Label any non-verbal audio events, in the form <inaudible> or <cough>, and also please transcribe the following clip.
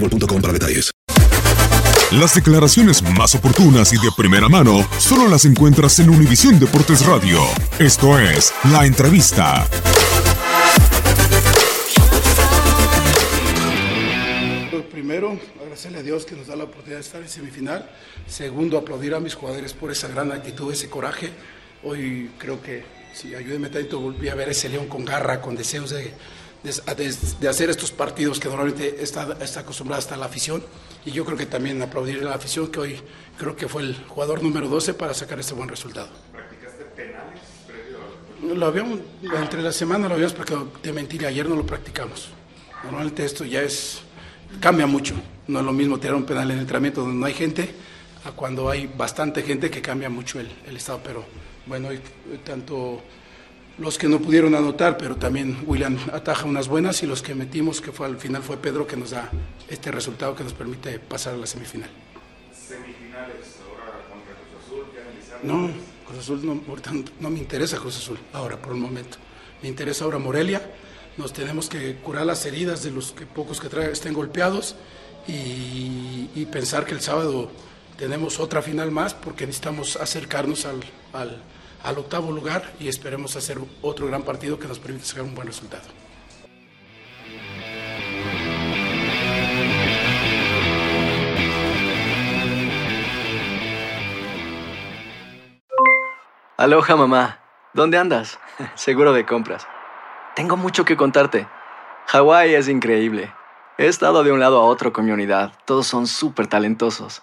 boostmobile.com para detalles. Las declaraciones más oportunas y de primera mano solo las encuentras en Univisión Deportes Radio. Esto es La Entrevista. Pues primero, agradecerle a Dios que nos da la oportunidad de estar en semifinal. Segundo, aplaudir a mis jugadores por esa gran actitud, ese coraje. Hoy creo que, si ayúdeme tanto, volví a ver ese león con garra, con deseos de, de- de- hacer estos partidos que normalmente está, está acostumbrada hasta la afición. Y yo creo que también aplaudir a la afición, que hoy creo que fue el jugador número 12 para sacar este buen resultado. Lo habíamos, entre la semana lo habíamos practicado, te mentiré, ayer no lo practicamos. Normalmente esto ya es, cambia mucho. No es lo mismo tirar un penal en el entrenamiento donde no hay gente, a cuando hay bastante gente que cambia mucho el, el estado. Pero bueno, hoy, tanto los que no pudieron anotar, pero también William ataja unas buenas y los que metimos, que fue al final fue Pedro, que nos da este resultado que nos permite pasar a la semifinal. No, Cruz Azul no, ahorita no- no me interesa Cruz Azul, ahora por el momento. Me interesa ahora Morelia. Nos tenemos que curar las heridas de los que pocos que traen estén golpeados y, y pensar que el sábado tenemos otra final más porque necesitamos acercarnos al, al- al octavo lugar y esperemos hacer otro gran partido que nos permita sacar un buen resultado. Aloha mamá. ¿Dónde andas? <laughs> Seguro de compras. Tengo mucho que contarte. Hawái es increíble. He estado de un lado a otro con mi unidad. Todos son súper talentosos.